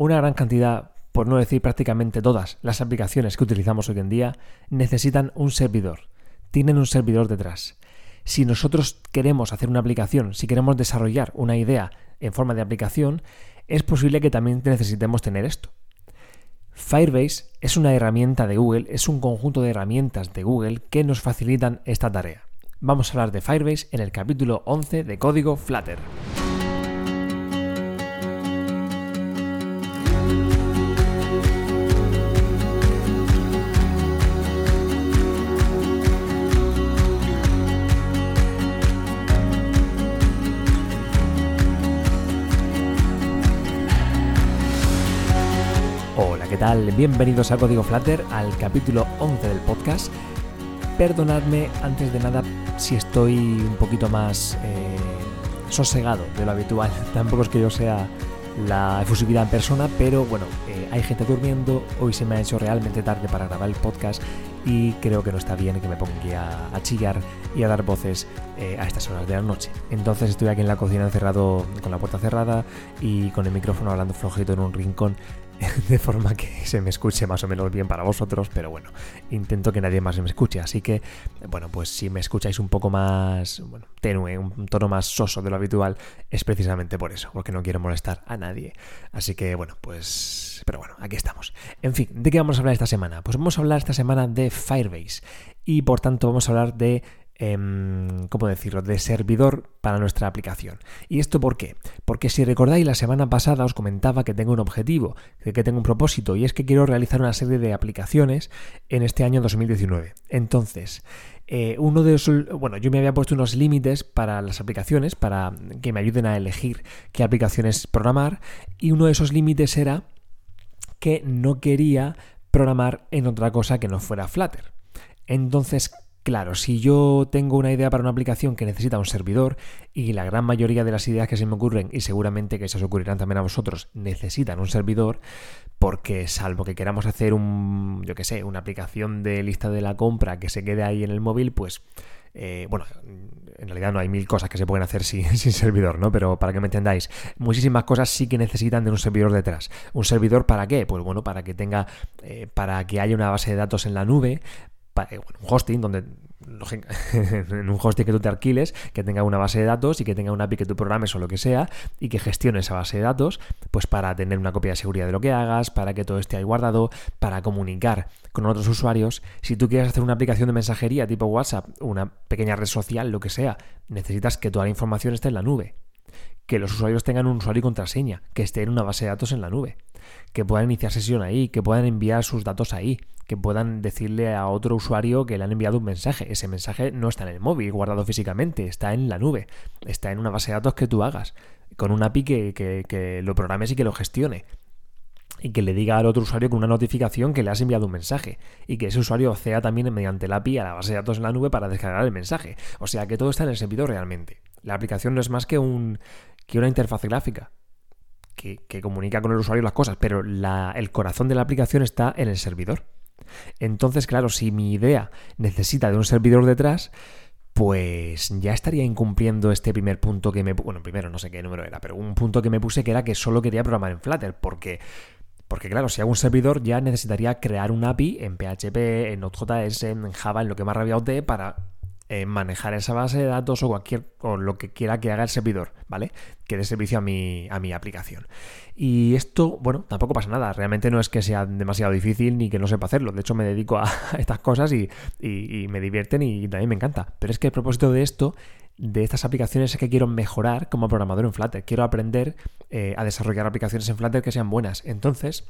una gran cantidad, por no decir prácticamente todas las aplicaciones que utilizamos hoy en día, necesitan un servidor. Tienen un servidor detrás. Si nosotros queremos hacer una aplicación, si queremos desarrollar una idea en forma de aplicación, es posible que también necesitemos tener esto. Firebase es una herramienta de Google, es un conjunto de herramientas de Google que nos facilitan esta tarea. Vamos a hablar de Firebase en el capítulo 11 de Código Flutter. Bienvenidos a Código Flutter, al capítulo 11 del podcast. Perdonadme antes de nada si estoy un poquito más eh, sosegado de lo habitual. Tampoco es que yo sea la efusividad en persona, pero bueno, eh, hay gente durmiendo, hoy se me ha hecho realmente tarde para grabar el podcast y creo que no está bien que me ponga a, chillar y a dar voces eh, a estas horas de la noche. Entonces estoy aquí en la cocina encerrado con la puerta cerrada y con el micrófono hablando flojito en un rincón de forma que se me escuche más o menos bien para vosotros, pero bueno, intento que nadie más me escuche, así que, bueno, pues si me escucháis un poco más bueno, tenue, un tono más soso de lo habitual, es precisamente por eso, porque no quiero molestar a nadie. Así que, bueno, pues, pero bueno, aquí estamos. En fin, ¿de qué vamos a hablar esta semana? Pues vamos a hablar esta semana de Firebase y por tanto vamos a hablar de ¿cómo decirlo?, de servidor para nuestra aplicación. ¿Y esto por qué? Porque si recordáis, la semana pasada os comentaba que tengo un objetivo, que tengo un propósito, y es que quiero realizar una serie de aplicaciones en este año 2019. Entonces, eh, uno de esos, bueno, yo me había puesto unos límites para las aplicaciones, para que me ayuden a elegir qué aplicaciones programar, y uno de esos límites era que no quería programar en otra cosa que no fuera Flutter. Entonces, Claro, si yo tengo una idea para una aplicación que necesita un servidor y la gran mayoría de las ideas que se me ocurren, y seguramente que se os ocurrirán también a vosotros, necesitan un servidor, porque salvo que queramos hacer un, yo qué sé, una aplicación de lista de la compra que se quede ahí en el móvil, pues eh, bueno, en realidad no hay mil cosas que se pueden hacer sin, servidor, ¿no? Pero para que me entendáis, muchísimas cosas sí que necesitan de un servidor detrás. ¿Un servidor para qué? Pues bueno, para que tenga, eh, para que haya una base de datos en la nube, un hosting donde en un hosting que tú te alquiles, que tenga una base de datos y que tenga una API que tú programes o lo que sea y que gestione esa base de datos, pues para tener una copia de seguridad de lo que hagas, para que todo esté ahí guardado, para comunicar con otros usuarios. Si tú quieres hacer una aplicación de mensajería tipo WhatsApp, una pequeña red social, lo que sea, necesitas que toda la información esté en la nube. Que los usuarios tengan un usuario y contraseña, que esté en una base de datos en la nube, que puedan iniciar sesión ahí, que puedan enviar sus datos ahí, que puedan decirle a otro usuario que le han enviado un mensaje. Ese mensaje no está en el móvil guardado físicamente, está en la nube, está en una base de datos que tú hagas, con un API que, lo programes y que lo gestione y que le diga al otro usuario con una notificación que le has enviado un mensaje y que ese usuario acceda también mediante el API a la base de datos en la nube para descargar el mensaje. O sea que todo está en el servidor realmente. La aplicación no es más que, un, que una interfaz gráfica que, comunica con el usuario las cosas, pero el corazón de la aplicación está en el servidor. Entonces, claro, si mi idea necesita de un servidor detrás, pues ya estaría incumpliendo este primer punto que me... Bueno, primero no sé qué número era, pero un punto que me puse que era que solo quería programar en Flutter, porque... Porque claro, si hago un servidor ya necesitaría crear un API en PHP, en Node.js, en Java, en lo que más rabia de para eh, manejar esa base de datos o cualquier o lo que quiera que haga el servidor, ¿vale? Que dé servicio a mi, a mi aplicación. Y esto, bueno, tampoco pasa nada. Realmente no es que sea demasiado difícil ni que no sepa hacerlo. De hecho, me dedico a estas cosas y, me divierten y también me encanta. Pero es que el propósito de esto de estas aplicaciones es que quiero mejorar como programador en Flutter. Quiero aprender eh, a desarrollar aplicaciones en Flutter que sean buenas. Entonces,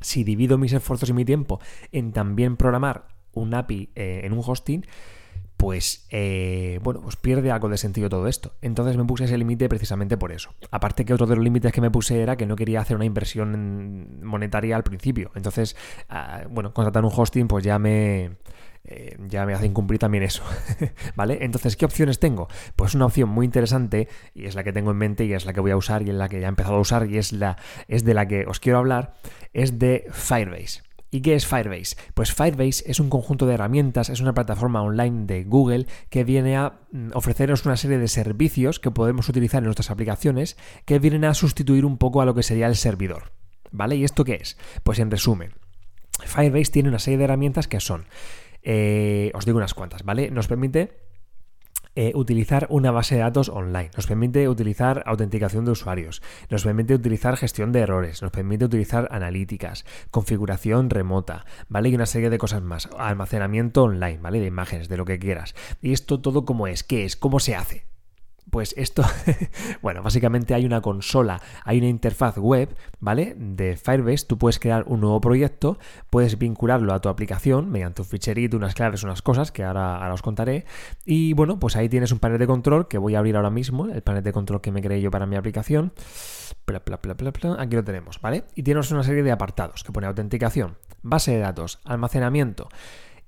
si divido mis esfuerzos y mi tiempo en también programar un API eh, en un hosting, pues eh, bueno, pues pierde algo de sentido todo esto. Entonces me puse ese límite precisamente por eso. Aparte que otro de los límites que me puse era que no quería hacer una inversión monetaria al principio. Entonces, ah, bueno, contratar un hosting pues ya me... Eh, ya me hace incumplir también eso, ¿vale? Entonces, ¿qué opciones tengo? Pues una opción muy interesante y es la que tengo en mente y es la que voy a usar y es la que ya he empezado a usar y es, la, es de la que os quiero hablar, es de Firebase. ¿Y qué es Firebase? Pues Firebase es un conjunto de herramientas, es una plataforma online de Google que viene a mm, ofrecernos una serie de servicios que podemos utilizar en nuestras aplicaciones que vienen a sustituir un poco a lo que sería el servidor. ¿vale? ¿Y esto qué es? Pues en resumen, Firebase tiene una serie de herramientas que son, eh, os digo unas cuantas, ¿vale? Nos permite eh, utilizar una base de datos online, nos permite utilizar autenticación de usuarios, nos permite utilizar gestión de errores, nos permite utilizar analíticas, configuración remota, ¿vale? Y una serie de cosas más, almacenamiento online, ¿vale? De imágenes, de lo que quieras. Y esto todo cómo es, qué es, cómo se hace. Pues esto, bueno, básicamente hay una consola, hay una interfaz web, ¿vale? De Firebase, tú puedes crear un nuevo proyecto, puedes vincularlo a tu aplicación mediante un ficherito, unas claves, unas cosas que ahora, os contaré. Y bueno, pues ahí tienes un panel de control que voy a abrir ahora mismo, el panel de control que me creé yo para mi aplicación. Aquí lo tenemos, ¿vale? Y tienes una serie de apartados que pone autenticación, base de datos, almacenamiento.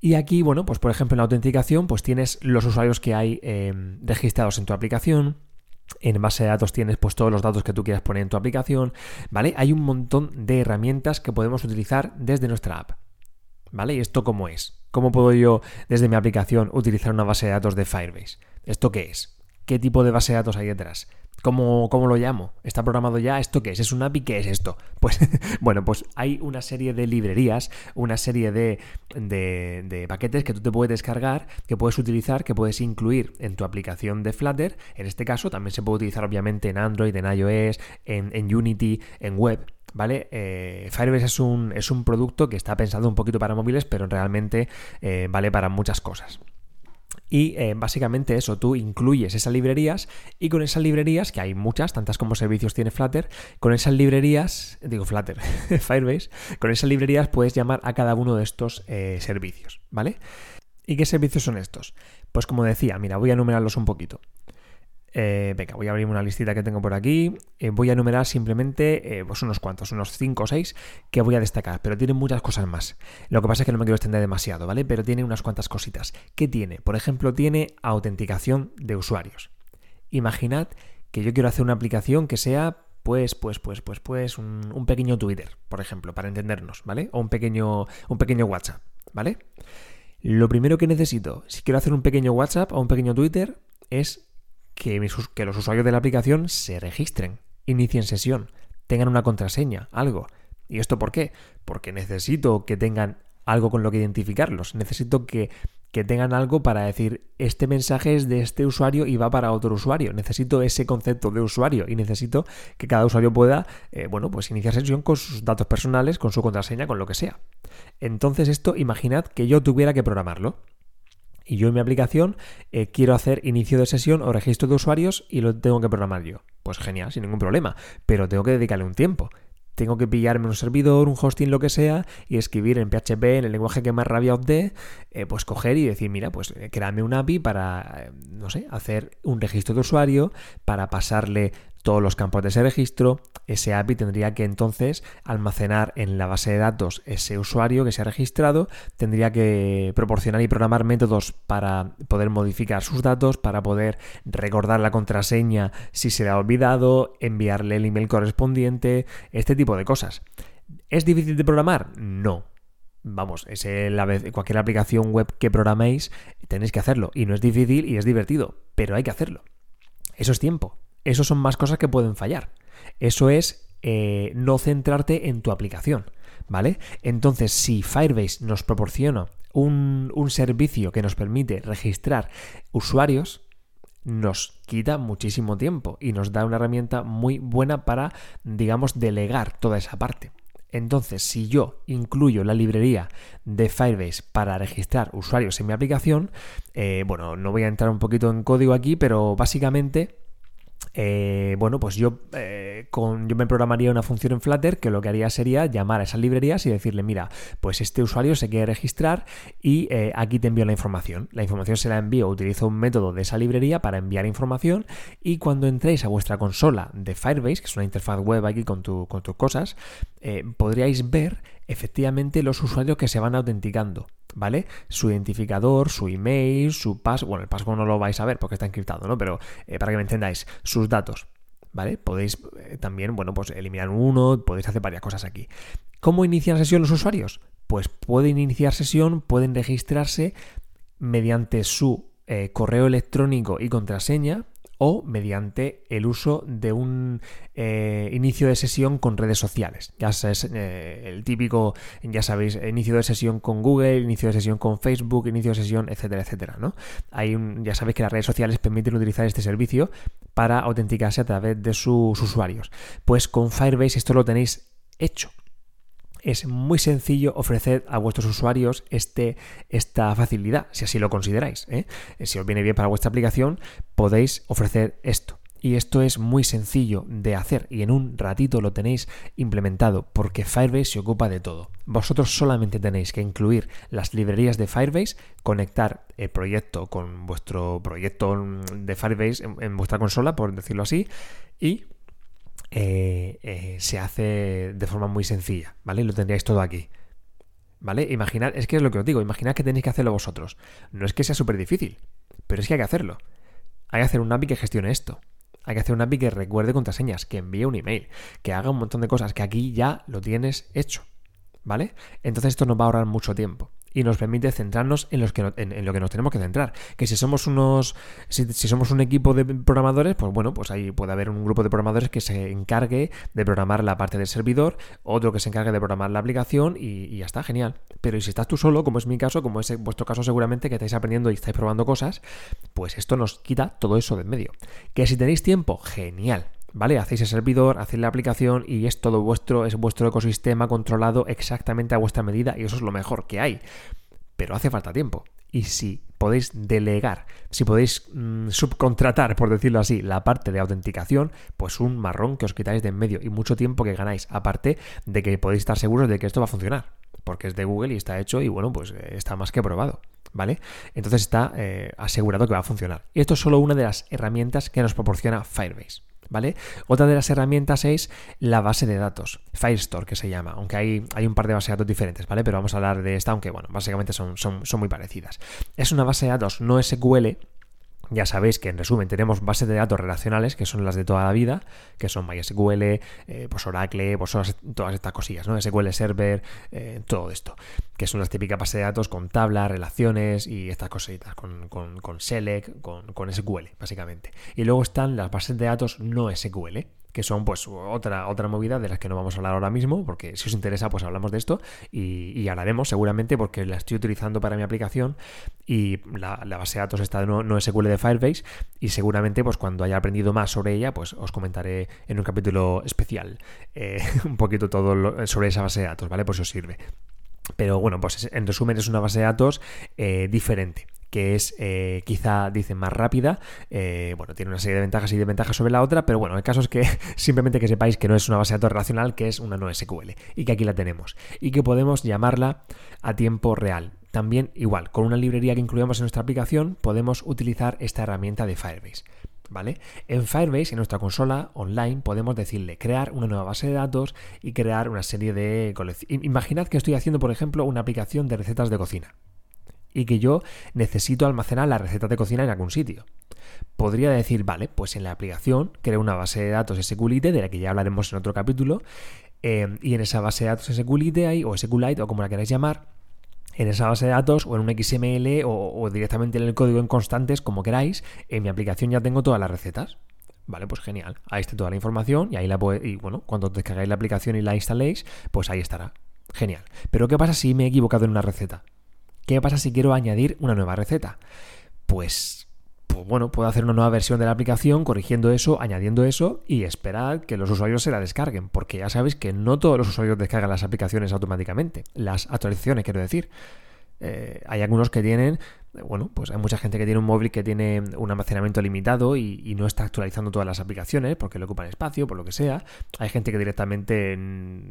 Y aquí, bueno, pues por ejemplo en la autenticación, pues tienes los usuarios que hay eh, registrados en tu aplicación, en base de datos tienes pues todos los datos que tú quieras poner en tu aplicación, ¿vale? Hay un montón de herramientas que podemos utilizar desde nuestra app. ¿Vale? ¿Y esto cómo es? ¿Cómo puedo yo desde mi aplicación utilizar una base de datos de Firebase? ¿Esto qué es? ¿Qué tipo de base de datos hay detrás? ¿Cómo, ¿Cómo, lo llamo? ¿Está programado ya? ¿Esto qué es? ¿Es un API? ¿Qué es esto? Pues bueno, pues hay una serie de librerías, una serie de, paquetes que tú te puedes descargar, que puedes utilizar, que puedes incluir en tu aplicación de Flutter. En este caso también se puede utilizar obviamente en Android, en iOS, en, Unity, en web. ¿Vale? Eh, Firebase es un, es un producto que está pensado un poquito para móviles, pero realmente eh, vale para muchas cosas. Y eh, básicamente eso, tú incluyes esas librerías y con esas librerías, que hay muchas, tantas como servicios tiene Flutter, con esas librerías, digo Flutter, Firebase, con esas librerías puedes llamar a cada uno de estos eh, servicios, ¿vale? ¿Y qué servicios son estos? Pues como decía, mira, voy a enumerarlos un poquito. Eh, venga, voy a abrir una listita que tengo por aquí. Eh, voy a enumerar simplemente eh, pues unos cuantos, unos 5 o 6 que voy a destacar, pero tiene muchas cosas más. Lo que pasa es que no me quiero extender demasiado, ¿vale? Pero tiene unas cuantas cositas. ¿Qué tiene? Por ejemplo, tiene autenticación de usuarios. Imaginad que yo quiero hacer una aplicación que sea pues, pues, pues, pues, pues, un, pequeño Twitter, por ejemplo, para entendernos, ¿vale? O un pequeño, un pequeño WhatsApp, ¿vale? Lo primero que necesito, si quiero hacer un pequeño WhatsApp o un pequeño Twitter, es que, que los usuarios de la aplicación se registren, inicien sesión, tengan una contraseña, algo. ¿Y esto por qué? Porque necesito que tengan algo con lo que identificarlos. Necesito que, que, tengan algo para decir, este mensaje es de este usuario y va para otro usuario. Necesito ese concepto de usuario y necesito que cada usuario pueda, eh, bueno, pues iniciar sesión con sus datos personales, con su contraseña, con lo que sea. Entonces esto, imaginad que yo tuviera que programarlo y yo en mi aplicación eh, quiero hacer inicio de sesión o registro de usuarios y lo tengo que programar yo. Pues genial, sin ningún problema, pero tengo que dedicarle un tiempo. Tengo que pillarme un servidor, un hosting, lo que sea, y escribir en PHP, en el lenguaje que más rabia os dé, eh, pues coger y decir, mira, pues eh, créame un API para, no sé, hacer un registro de usuario, para pasarle todos los campos de ese registro, ese API tendría que entonces almacenar en la base de datos ese usuario que se ha registrado, tendría que proporcionar y programar métodos para poder modificar sus datos, para poder recordar la contraseña si se le ha olvidado, enviarle el email correspondiente, este tipo de cosas. ¿Es difícil de programar? No. Vamos, es vez, cualquier aplicación web que programéis tenéis que hacerlo. Y no es difícil y es divertido, pero hay que hacerlo. Eso es tiempo. Eso son más cosas que pueden fallar. Eso es eh, no centrarte en tu aplicación, ¿vale? Entonces, si Firebase nos proporciona un, un servicio que nos permite registrar usuarios, nos quita muchísimo tiempo y nos da una herramienta muy buena para, digamos, delegar toda esa parte. Entonces, si yo incluyo la librería de Firebase para registrar usuarios en mi aplicación, eh, bueno, no voy a entrar un poquito en código aquí, pero básicamente eh, bueno, pues yo, eh, yo me programaría una función en Flutter que lo que haría sería llamar a esas librerías y decirle, mira, pues este usuario se quiere registrar y eh, aquí te envío la información. La información se la envío, utilizo un método de esa librería para enviar información y cuando entréis a vuestra consola de Firebase, que es una interfaz web aquí con, con tus cosas, podríais ver efectivamente los usuarios que se van autenticando. ¿vale? Su identificador, su email, su password, bueno, el password no lo vais a ver porque está encriptado, ¿no? Pero eh, para que me entendáis, sus datos, ¿vale? Podéis eh, también, bueno, pues eliminar uno, podéis hacer varias cosas aquí. ¿Cómo inician sesión los usuarios? Pues pueden iniciar sesión, pueden registrarse mediante su eh, correo electrónico y contraseña o mediante el uso de un eh, inicio de sesión con redes sociales. Ya es eh, el típico, ya sabéis, inicio de sesión con Google, inicio de sesión con Facebook, inicio de sesión, etcétera, etcétera. ¿no? Ya sabéis que las redes sociales permiten utilizar este servicio para autenticarse a través de sus usuarios. Pues con Firebase esto lo tenéis hecho es muy sencillo ofrecer a vuestros usuarios este, esta facilidad, si así lo consideráis. ¿eh? Si os viene bien para vuestra aplicación, podéis ofrecer esto. Y esto es muy sencillo de hacer y en un ratito lo tenéis implementado porque Firebase se ocupa de todo. Vosotros solamente tenéis que incluir las librerías de Firebase, conectar el proyecto con vuestro proyecto de Firebase en vuestra consola, por decirlo así, y eh, eh, se hace de forma muy sencilla, ¿vale? Lo tendríais todo aquí. ¿Vale? Imaginad, es que es lo que os digo, imaginad que tenéis que hacerlo vosotros. No es que sea súper difícil, pero es que hay que hacerlo. Hay que hacer un API que gestione esto. Hay que hacer un API que recuerde contraseñas, que envíe un email, que haga un montón de cosas, que aquí ya lo tienes hecho. ¿Vale? Entonces esto nos va a ahorrar mucho tiempo y nos permite centrarnos en, los que en, lo que nos tenemos que centrar. Que si somos unos, si, somos un equipo de programadores, pues bueno, pues ahí puede haber un grupo de programadores que se encargue de programar la parte del servidor, otro que se encargue de programar la aplicación y, ya está, genial. Pero si estás tú solo, como es mi caso, como es vuestro caso seguramente que estáis aprendiendo y estáis probando cosas, pues esto nos quita todo eso de en medio. Que si tenéis tiempo, genial. ¿Vale? Hacéis el servidor, hacéis la aplicación y es todo vuestro, es vuestro ecosistema controlado exactamente a vuestra medida y eso es lo mejor que hay. Pero hace falta tiempo. Y si podéis delegar, si podéis mm, subcontratar, por decirlo así, la parte de autenticación, pues un marrón que os quitáis de en medio y mucho tiempo que ganáis, aparte de que podéis estar seguros de que esto va a funcionar, porque es de Google y está hecho y bueno, pues eh, está más que probado, ¿vale? Entonces está eh, asegurado que va a funcionar. Y esto es solo una de las herramientas que nos proporciona Firebase. ¿Vale? Otra de las herramientas es la base de datos, Firestore que se llama, aunque hay, hay un par de bases de datos diferentes, ¿vale? Pero vamos a hablar de esta, aunque bueno, básicamente son, son, son muy parecidas. Es una base de datos no SQL, ya sabéis que en resumen tenemos bases de datos relacionales, que son las de toda la vida, que son MySQL, eh, pues Oracle, pues todas estas cosillas, ¿no? SQL Server, eh, todo esto, que son las típicas bases de datos con tablas, relaciones y estas cositas, con, con, con Select, con, con SQL, básicamente. Y luego están las bases de datos no SQL, que son pues otra, otra movida de las que no vamos a hablar ahora mismo, porque si os interesa pues hablamos de esto y, hablaremos seguramente porque la estoy utilizando para mi aplicación y la, base de datos está no, no SQL de Firebase y seguramente pues cuando haya aprendido más sobre ella pues os comentaré en un capítulo especial eh, un poquito todo sobre esa base de datos, ¿vale? Pues os sirve. Pero bueno, pues en resumen es una base de datos eh, diferente que es eh, quizá, dicen, más rápida. Eh, bueno, tiene una serie de ventajas y desventajas sobre la otra, pero bueno, el caso es que simplemente que sepáis que no es una base de datos relacional, que es una no SQL y que aquí la tenemos y que podemos llamarla a tiempo real. También igual, con una librería que incluimos en nuestra aplicación, podemos utilizar esta herramienta de Firebase. ¿Vale? En Firebase, en nuestra consola online, podemos decirle crear una nueva base de datos y crear una serie de. Imaginad que estoy haciendo, por ejemplo, una aplicación de recetas de cocina y que yo necesito almacenar las recetas de cocina en algún sitio. Podría decir, vale, pues en la aplicación creo una base de datos SQLite, de la que ya hablaremos en otro capítulo, eh, y en esa base de datos SQLite hay, o SQLite, o como la queráis llamar, en esa base de datos o en un XML o, directamente en el código en constantes, como queráis, en mi aplicación ya tengo todas las recetas. Vale, pues genial. Ahí está toda la información y ahí la y bueno, cuando descargáis la aplicación y la instaléis, pues ahí estará. Genial. Pero ¿qué pasa si me he equivocado en una receta? ¿Qué pasa si quiero añadir una nueva receta? Pues, pues, bueno, puedo hacer una nueva versión de la aplicación corrigiendo eso, añadiendo eso y esperar que los usuarios se la descarguen, porque ya sabéis que no todos los usuarios descargan las aplicaciones automáticamente, las actualizaciones quiero decir. Eh, hay algunos que tienen, bueno, pues hay mucha gente que tiene un móvil que tiene un almacenamiento limitado y, no está actualizando todas las aplicaciones porque le ocupan espacio, por lo que sea. Hay gente que directamente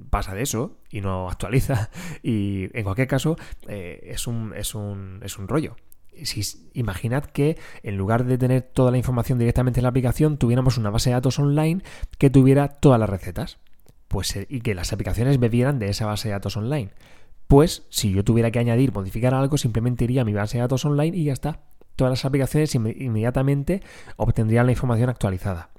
pasa de eso y no actualiza. Y en cualquier caso, eh, es, un, es, un, es un rollo. Si, imaginad que en lugar de tener toda la información directamente en la aplicación, tuviéramos una base de datos online que tuviera todas las recetas. Pues, eh, y que las aplicaciones bebieran de esa base de datos online pues si yo tuviera que añadir, modificar algo, simplemente iría a mi base de datos online y ya está. Todas las aplicaciones inmediatamente obtendrían la información actualizada.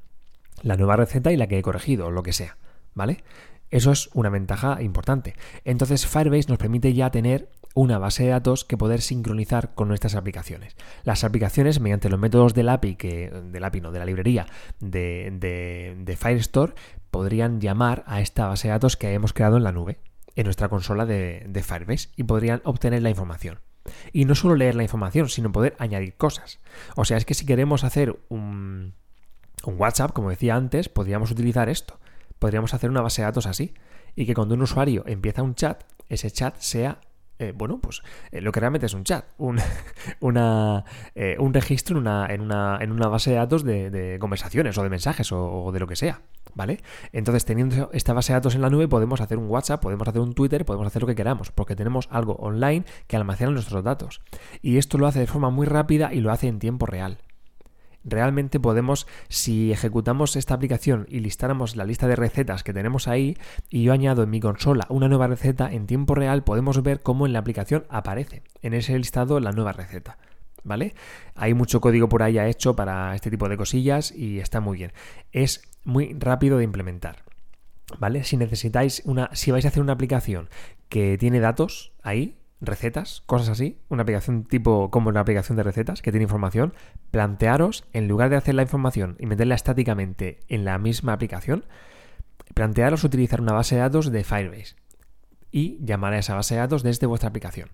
La nueva receta y la que he corregido, lo que sea. ¿Vale? Eso es una ventaja importante. Entonces Firebase nos permite ya tener una base de datos que poder sincronizar con nuestras aplicaciones. Las aplicaciones, mediante los métodos del API, que, del API no, de la librería de, de, Firestore, podrían llamar a esta base de datos que hemos creado en la nube, en nuestra consola de, Firebase, y podrían obtener la información. Y no solo leer la información, sino poder añadir cosas. O sea, es que si queremos hacer un, un WhatsApp, como decía antes, podríamos utilizar esto. Podríamos hacer una base de datos así. Y que cuando un usuario empieza un chat, ese chat sea eh, bueno, pues eh, lo que realmente es un chat, un, una, eh, un registro en una, en, una, en una, base de datos de, conversaciones o de mensajes o, de lo que sea, ¿vale? Entonces, teniendo esta base de datos en la nube, podemos hacer un WhatsApp, podemos hacer un Twitter, podemos hacer lo que queramos, porque tenemos algo online que almacena nuestros datos. Y esto lo hace de forma muy rápida y lo hace en tiempo real. Realmente podemos, si ejecutamos esta aplicación y listáramos la lista de recetas que tenemos ahí y yo añado en mi consola una nueva receta en tiempo real, podemos ver cómo en la aplicación aparece en ese listado la nueva receta. ¿Vale? Hay mucho código por ahí ya hecho para este tipo de cosillas y está muy bien. Es muy rápido de implementar. ¿Vale? Si necesitáis una. Si vais a hacer una aplicación que tiene datos ahí, recetas, cosas así, una aplicación tipo como una aplicación de recetas que tiene información, plantearos, en lugar de hacer la información y meterla estáticamente en la misma aplicación, plantearos utilizar una base de datos de Firebase y llamar a esa base de datos desde vuestra aplicación.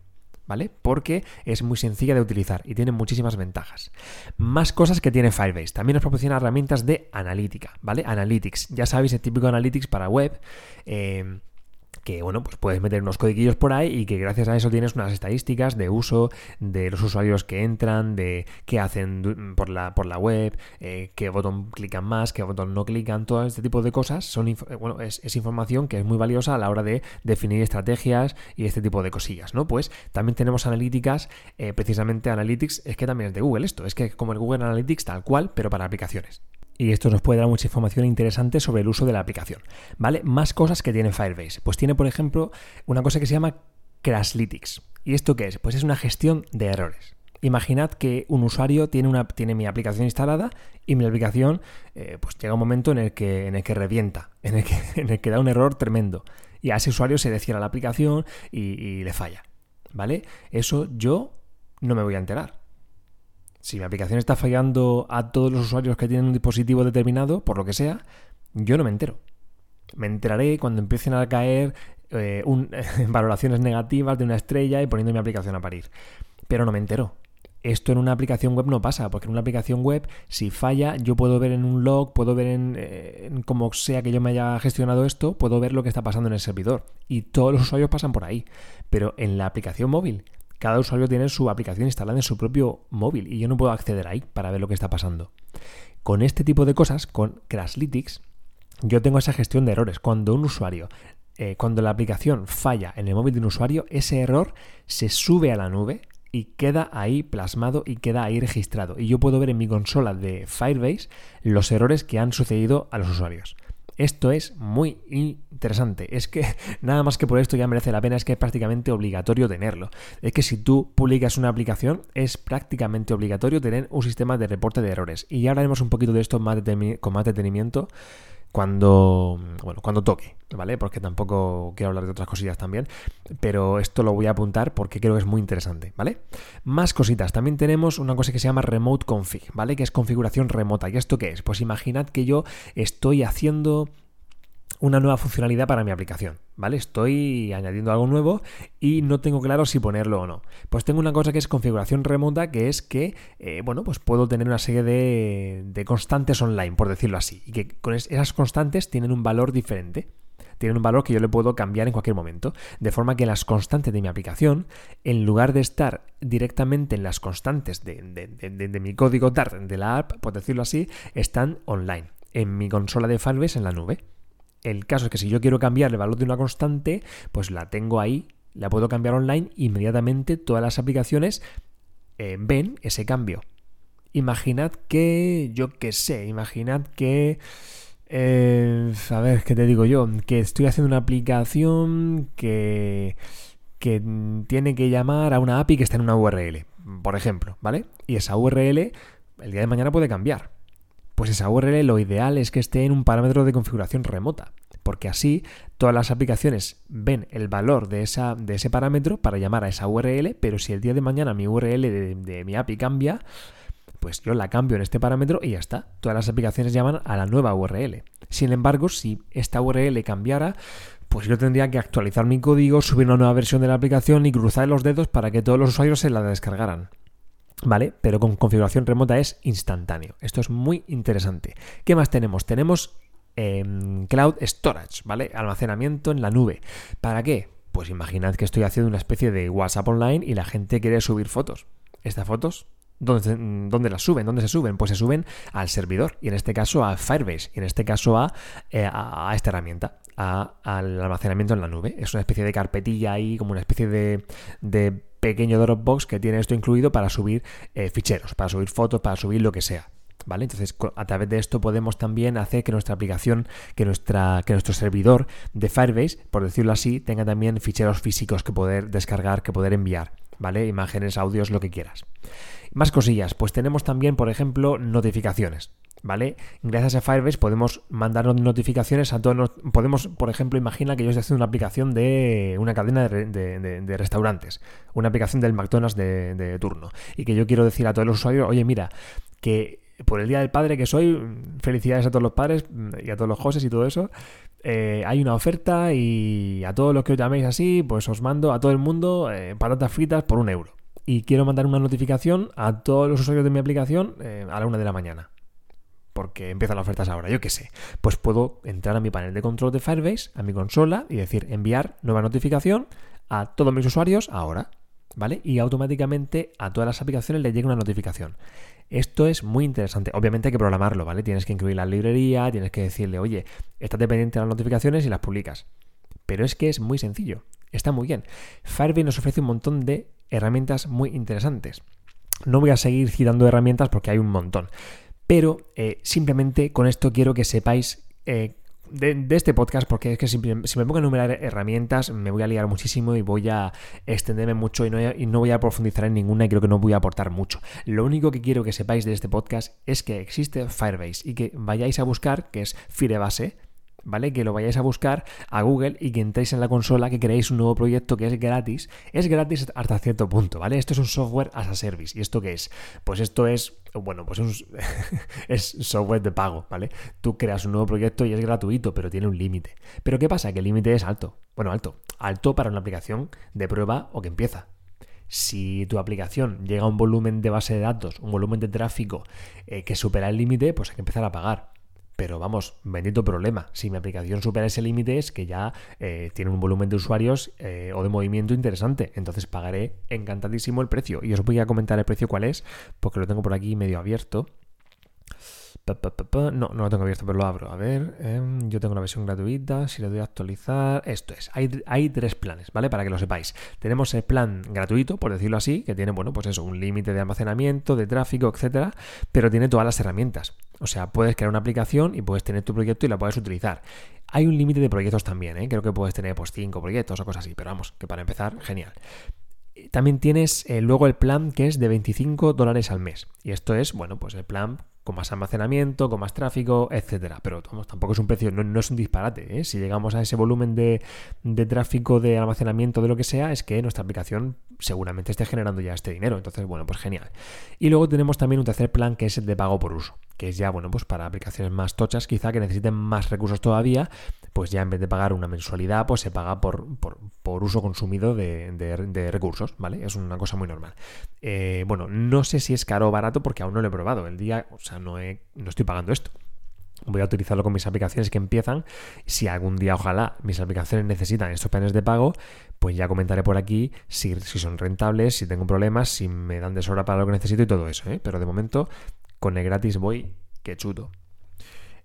¿Vale? Porque es muy sencilla de utilizar y tiene muchísimas ventajas. Más cosas que tiene Firebase. También nos proporciona herramientas de analítica, ¿vale? Analytics. Ya sabéis, el típico Analytics para web. Eh, que bueno, pues puedes meter unos codiguillos por ahí y que gracias a eso tienes unas estadísticas de uso de los usuarios que entran, de qué hacen por la, por la web, eh, qué botón clican más, qué botón no clican, todo este tipo de cosas son eh, bueno, es, información que es muy valiosa a la hora de definir estrategias y este tipo de cosillas, ¿no? Pues también tenemos analíticas, eh, precisamente Analytics, es que también es de Google esto, es que como el Google Analytics tal cual, pero para aplicaciones y esto nos puede dar mucha información interesante sobre el uso de la aplicación. ¿Vale? Más cosas que tiene Firebase. Pues tiene, por ejemplo, una cosa que se llama Crashlytics. ¿Y esto qué es? Pues es una gestión de errores. Imaginad que un usuario tiene, una, tiene mi aplicación instalada y mi aplicación eh, pues llega un momento en el que, en el que revienta, en el que, en el que da un error tremendo. Y a ese usuario se le cierra la aplicación y, y le falla. ¿Vale? Eso yo no me voy a enterar si mi aplicación está fallando a todos los usuarios que tienen un dispositivo determinado, por lo que sea, yo no me entero. Me enteraré cuando empiecen a caer eh, valoraciones negativas de una estrella y poniendo mi aplicación a parir. Pero no me entero. Esto en una aplicación web no pasa, porque en una aplicación web, si falla, yo puedo ver en un log, puedo ver en, eh, en como sea que yo me haya gestionado esto, puedo ver lo que está pasando en el servidor. Y todos los usuarios pasan por ahí. Pero en la aplicación móvil, cada usuario tiene su aplicación instalada en su propio móvil y yo no puedo acceder ahí para ver lo que está pasando. Con este tipo de cosas, con Crashlytics, yo tengo esa gestión de errores. Cuando un usuario, eh, cuando la aplicación falla en el móvil de un usuario, ese error se sube a la nube y queda ahí plasmado y queda ahí registrado. Y yo puedo ver en mi consola de Firebase los errores que han sucedido a los usuarios. Esto es muy interesante. Es que nada más que por esto ya merece la pena, es que es prácticamente obligatorio tenerlo. Es que si tú publicas una aplicación, es prácticamente obligatorio tener un sistema de reporte de errores. Y ya hablaremos un poquito de esto con más detenimiento cuando, bueno, cuando toque, ¿vale? Porque tampoco quiero hablar de otras cosillas también, pero esto lo voy a apuntar porque creo que es muy interesante, ¿vale? Más cositas, también tenemos una cosa que se llama Remote Config, ¿vale? Que es configuración remota. ¿Y esto qué es? Pues imaginad que yo estoy haciendo una nueva funcionalidad para mi aplicación, ¿vale? Estoy añadiendo algo nuevo y no tengo claro si ponerlo o no. Pues tengo una cosa que es configuración remota, que es que, eh, bueno, pues puedo tener una serie de, constantes online, por decirlo así, y que con esas constantes tienen un valor diferente. Tienen un valor que yo le puedo cambiar en cualquier momento. De forma que las constantes de mi aplicación, en lugar de estar directamente en las constantes de, de mi código Dart de la app, por decirlo así, están online, en mi consola de Firebase en la nube. El caso es que si yo quiero cambiar el valor de una constante, pues la tengo ahí, la puedo cambiar online, inmediatamente todas las aplicaciones eh, ven ese cambio. Imaginad que, yo qué sé, imaginad que... Eh, a ver, ¿qué te digo yo? Que estoy haciendo una aplicación que, que tiene que llamar a una API que está en una URL, por ejemplo, ¿vale? Y esa URL el día de mañana puede cambiar. Pues esa URL lo ideal es que esté en un parámetro de configuración remota. porque así todas las aplicaciones ven el valor de, esa, de ese parámetro para llamar a esa URL, pero si el día de mañana mi URL de, de mi API cambia, pues yo la cambio en este parámetro y ya está. Todas las aplicaciones llaman a la nueva URL. Sin embargo, si esta URL cambiara, pues yo tendría que actualizar mi código, subir una nueva versión de la aplicación y cruzar los dedos para que todos los usuarios se la descargaran. ¿Vale? Pero con configuración remota es instantáneo. Esto es muy interesante. ¿Qué más tenemos? Tenemos em, Cloud Storage, ¿vale? Almacenamiento en la nube. ¿Para qué? Pues imaginad que estoy haciendo una especie de WhatsApp online y la gente quiere subir fotos. Estas fotos ¿Dónde, las suben? ¿Dónde se suben? Pues se suben al servidor y en este caso a Firebase y en este caso a, eh, esta herramienta, al almacenamiento en la nube. Es una especie de carpetilla ahí, como una especie de pequeño Dropbox que tiene esto incluido para subir eh, ficheros, para subir fotos, para subir lo que sea. ¿Vale? Entonces, a través de esto podemos también hacer que nuestra aplicación, que, nuestra, que nuestro servidor de Firebase, por decirlo así, tenga también ficheros físicos que poder descargar, que poder enviar, ¿vale? Imágenes, audios, lo que quieras. Más cosillas, pues tenemos también, por ejemplo, notificaciones. ¿Vale? Gracias a Firebase podemos mandar notificaciones a todos. podemos, por ejemplo, imagina que yo estoy haciendo una aplicación de una cadena de, restaurantes, una aplicación del McDonald's de, turno, y que yo quiero decir a todos los usuarios, oye, mira, que por el Día del Padre que soy, felicidades a todos los padres y a todos los joses y todo eso. Eh, hay una oferta y a todos los que os llaméis así, pues os mando a todo el mundo eh, patatas fritas por un euro y quiero mandar una notificación a todos los usuarios de mi aplicación eh, a la una de la mañana. Porque empiezan las ofertas ahora, yo qué sé. Pues puedo entrar a mi panel de control de Firebase, a mi consola y decir enviar nueva notificación a todos mis usuarios ahora. ¿Vale? Y automáticamente a todas las aplicaciones le llega una notificación. Esto es muy interesante. Obviamente hay que programarlo, ¿vale? Tienes que incluir la librería, tienes que decirle, oye, estate pendiente de las notificaciones y las publicas. Pero es que es muy sencillo. Está muy bien. Firebase nos ofrece un montón de herramientas muy interesantes. No voy a seguir citando herramientas porque hay un montón. Pero eh, simplemente con esto quiero que sepáis eh, de, este podcast, porque es que si, me pongo a enumerar herramientas me voy a liar muchísimo y voy a extenderme mucho y no, y no, voy a profundizar en ninguna y creo que no voy a aportar mucho. Lo único que quiero que sepáis de este podcast es que existe Firebase y que vayáis a buscar, que es Firebase, ¿vale? Que lo vayáis a buscar a Google y que entréis en la consola, que creéis un nuevo proyecto que es gratis. Es gratis hasta cierto punto, ¿vale? Esto es un software as a service. ¿Y esto qué es? Pues esto es, bueno, pues es, es software de pago, ¿vale? Tú creas un nuevo proyecto y es gratuito, pero tiene un límite. Pero ¿qué pasa? Que el límite es alto. Bueno, alto. Alto para una aplicación de prueba o que empieza. Si tu aplicación llega a un volumen de base de datos, un volumen de tráfico eh, que supera el límite, pues hay que empezar a pagar. Pero vamos, bendito problema. Si mi aplicación supera ese límite es que ya eh, tiene un volumen de usuarios eh, o de movimiento interesante. Entonces pagaré encantadísimo el precio. Y os voy a comentar el precio cuál es, porque lo tengo por aquí medio abierto. No, no lo tengo abierto, pero lo abro. A ver, em, yo tengo una versión gratuita. Si le doy a actualizar, esto es. Hay, hay, tres planes, ¿vale? Para que lo sepáis. Tenemos el plan gratuito, por decirlo así, que tiene, bueno, pues eso, un límite de almacenamiento, de tráfico, etcétera, pero tiene todas las herramientas. O sea, puedes crear una aplicación y puedes tener tu proyecto y la puedes utilizar. Hay un límite de proyectos también, ¿eh? Creo que puedes tener pues cinco proyectos o cosas así, pero vamos, que para empezar, genial. También tienes eh, luego el plan que es de 25 dólares al mes. Y esto es, bueno, pues el plan con más almacenamiento, con más tráfico, etcétera. Pero tampoco es un precio, no, es un disparate. ¿eh? Si llegamos a ese volumen de, de, tráfico, de almacenamiento, de lo que sea, es que nuestra aplicación seguramente esté generando ya este dinero. Entonces, bueno, pues genial. Y luego tenemos también un tercer plan que es el de pago por uso, que es ya, bueno, pues para aplicaciones más tochas, quizá que necesiten más recursos todavía, pues ya en vez de pagar una mensualidad, pues se paga por, por, uso consumido de, de, recursos, ¿vale? Es una cosa muy normal. Eh, bueno, no sé si es caro o barato porque aún no lo he probado. El día, o sea, no, no estoy pagando esto. Voy a utilizarlo con mis aplicaciones que empiezan. Si algún día, ojalá, mis aplicaciones necesitan estos planes de pago, pues ya comentaré por aquí si, son rentables, si tengo problemas, si me dan de sobra para lo que necesito y todo eso. ¿eh? Pero de momento, con el gratis voy que chuto.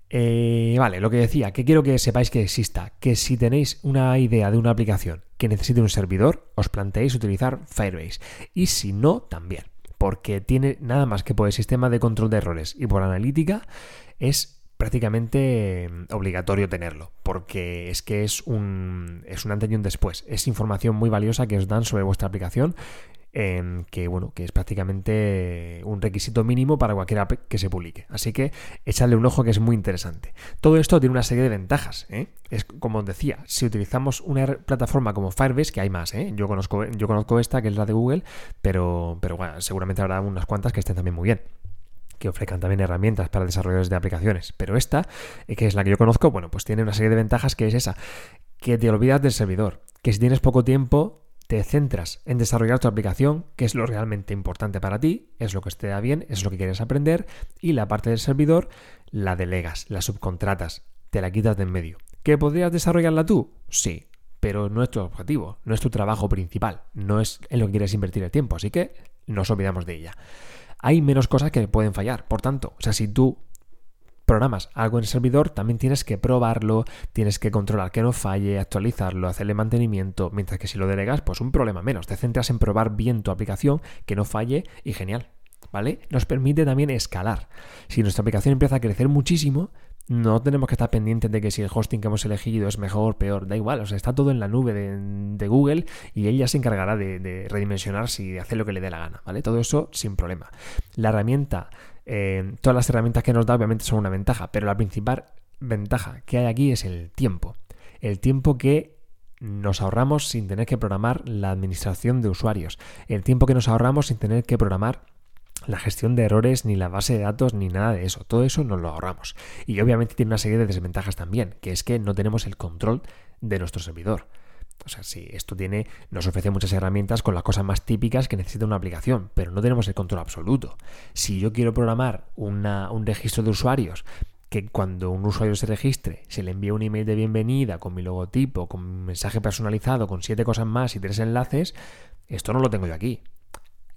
Eh, vale, lo que decía, que quiero que sepáis que exista, que si tenéis una idea de una aplicación que necesite un servidor, os planteéis utilizar Firebase. Y si no, también porque tiene nada más que por el sistema de control de errores y por analítica es prácticamente mm, obligatorio tenerlo, porque es que es un, es un antes y un después. Es información muy valiosa que os dan sobre vuestra aplicación que bueno, que es prácticamente un requisito mínimo para cualquier app que se publique. Así que echadle un ojo que es muy interesante. Todo esto tiene una serie de ventajas. ¿eh? Es como os decía, si utilizamos una plataforma como Firebase, que hay más, ¿eh? yo, conozco, yo conozco esta, que es la de Google, pero, pero seguramente habrá unas cuantas que estén también muy bien que ofrezcan también herramientas para desarrolladores de aplicaciones. Pero esta, eh, que es la que yo conozco, bueno, pues tiene una serie de ventajas que es esa, que te olvidas del servidor, que si tienes poco tiempo, te centras en desarrollar tu aplicación, que es lo realmente importante para ti, es lo que te da bien, es lo que quieres aprender, y la parte del servidor la delegas, la subcontratas, te la quitas de en medio. ¿Que podrías desarrollarla tú? Sí, pero no es tu objetivo, no es tu trabajo principal, no es en lo que quieres invertir el tiempo, así que nos olvidamos de ella. Hay menos cosas que pueden fallar, por tanto, o sea, si tú programas algo en el servidor, también tienes que probarlo, tienes que controlar que no falle, actualizarlo, hacerle mantenimiento, mientras que si lo delegas, pues un problema menos. Te centras en probar bien tu aplicación, que no falle y genial. ¿Vale? Nos permite también escalar. Si nuestra aplicación empieza a crecer muchísimo, no tenemos que estar pendientes de que si el hosting que hemos elegido es mejor, peor, da igual, o sea, está todo en la nube de, Google y ella se encargará de, de redimensionarse y de hacer lo que le dé la gana, ¿vale? Todo eso sin problema. La herramienta eh, todas las herramientas que nos da obviamente son una ventaja, pero la principal ventaja que hay aquí es el tiempo. El tiempo que nos ahorramos sin tener que programar la administración de usuarios. El tiempo que nos ahorramos sin tener que programar la gestión de errores, ni la base de datos, ni nada de eso. Todo eso nos lo ahorramos. Y obviamente tiene una serie de desventajas también, que es que no tenemos el control de nuestro servidor. O sea, sí, esto tiene, nos ofrece muchas herramientas con las cosas más típicas que necesita una aplicación, pero no tenemos el control absoluto. Si yo quiero programar un registro de usuarios que cuando un usuario se registre se le envíe un email de bienvenida con mi logotipo, con un mensaje personalizado, con siete cosas más y tres enlaces, esto no lo tengo yo aquí.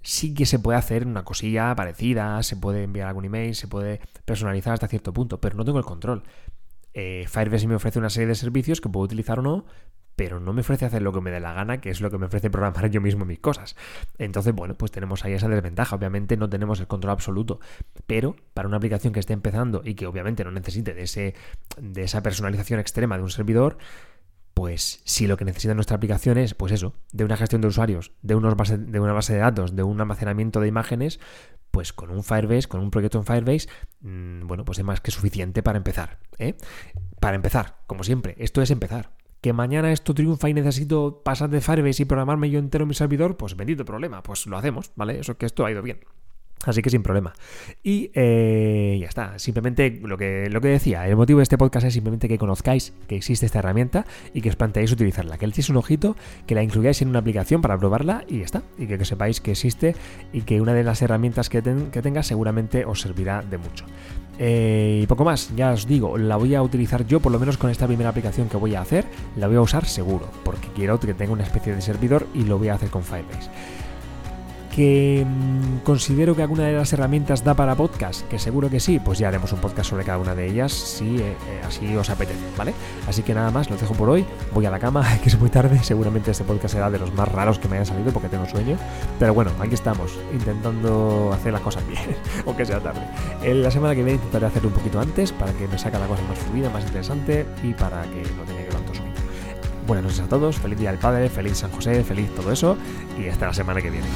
Sí que se puede hacer una cosilla parecida, se puede enviar algún email, se puede personalizar hasta cierto punto, pero no tengo el control. Eh, Firebase me ofrece una serie de servicios que puedo utilizar o no, pero no me ofrece hacer lo que me dé la gana, que es lo que me ofrece programar yo mismo mis cosas. Entonces, bueno, pues tenemos ahí esa desventaja. Obviamente no tenemos el control absoluto, pero para una aplicación que esté empezando y que obviamente no necesite de, ese, de esa personalización extrema de un servidor, pues si lo que necesita nuestra aplicación es, pues eso, de una gestión de usuarios, de, una base de datos, de un almacenamiento de imágenes, pues con un Firebase, con un proyecto en Firebase, mm, bueno, pues es más que suficiente para empezar. ¿eh? Para empezar, como siempre, esto es empezar que mañana esto triunfa y necesito pasar de Firebase y programarme yo entero en mi servidor, pues bendito problema, pues lo hacemos, ¿vale? Eso que esto ha ido bien. Así que sin problema. Y eh, ya está. Simplemente lo que, lo que decía, el motivo de este podcast es simplemente que conozcáis que existe esta herramienta y que os utilizarla. Que le echéis un ojito, que la incluyáis en una aplicación para probarla y ya está. Y que, sepáis que existe y que una de las herramientas que, que tenga seguramente os servirá de mucho. Eh, y poco más, ya os digo, la voy a utilizar yo, por lo menos con esta primera aplicación que voy a hacer, la voy a usar seguro, porque quiero que tenga una especie de servidor y lo voy a hacer con Firebase que mm, considero que alguna de las herramientas da para podcast, que seguro que sí, pues ya haremos un podcast sobre cada una de ellas, si eh, eh, así os apetece, ¿vale? Así que nada más, lo dejo por hoy, voy a la cama, que es muy tarde, seguramente este podcast será de los más raros que me hayan salido porque tengo sueño, pero bueno, aquí estamos, intentando hacer las cosas bien, aunque sea tarde. la semana que viene intentaré hacerlo un poquito antes para que me saque la cosa más fluida, más interesante y para que no tenga que tanto sueño. Buenas noches a todos, feliz Día del Padre, feliz San José, feliz todo eso y hasta la semana que viene.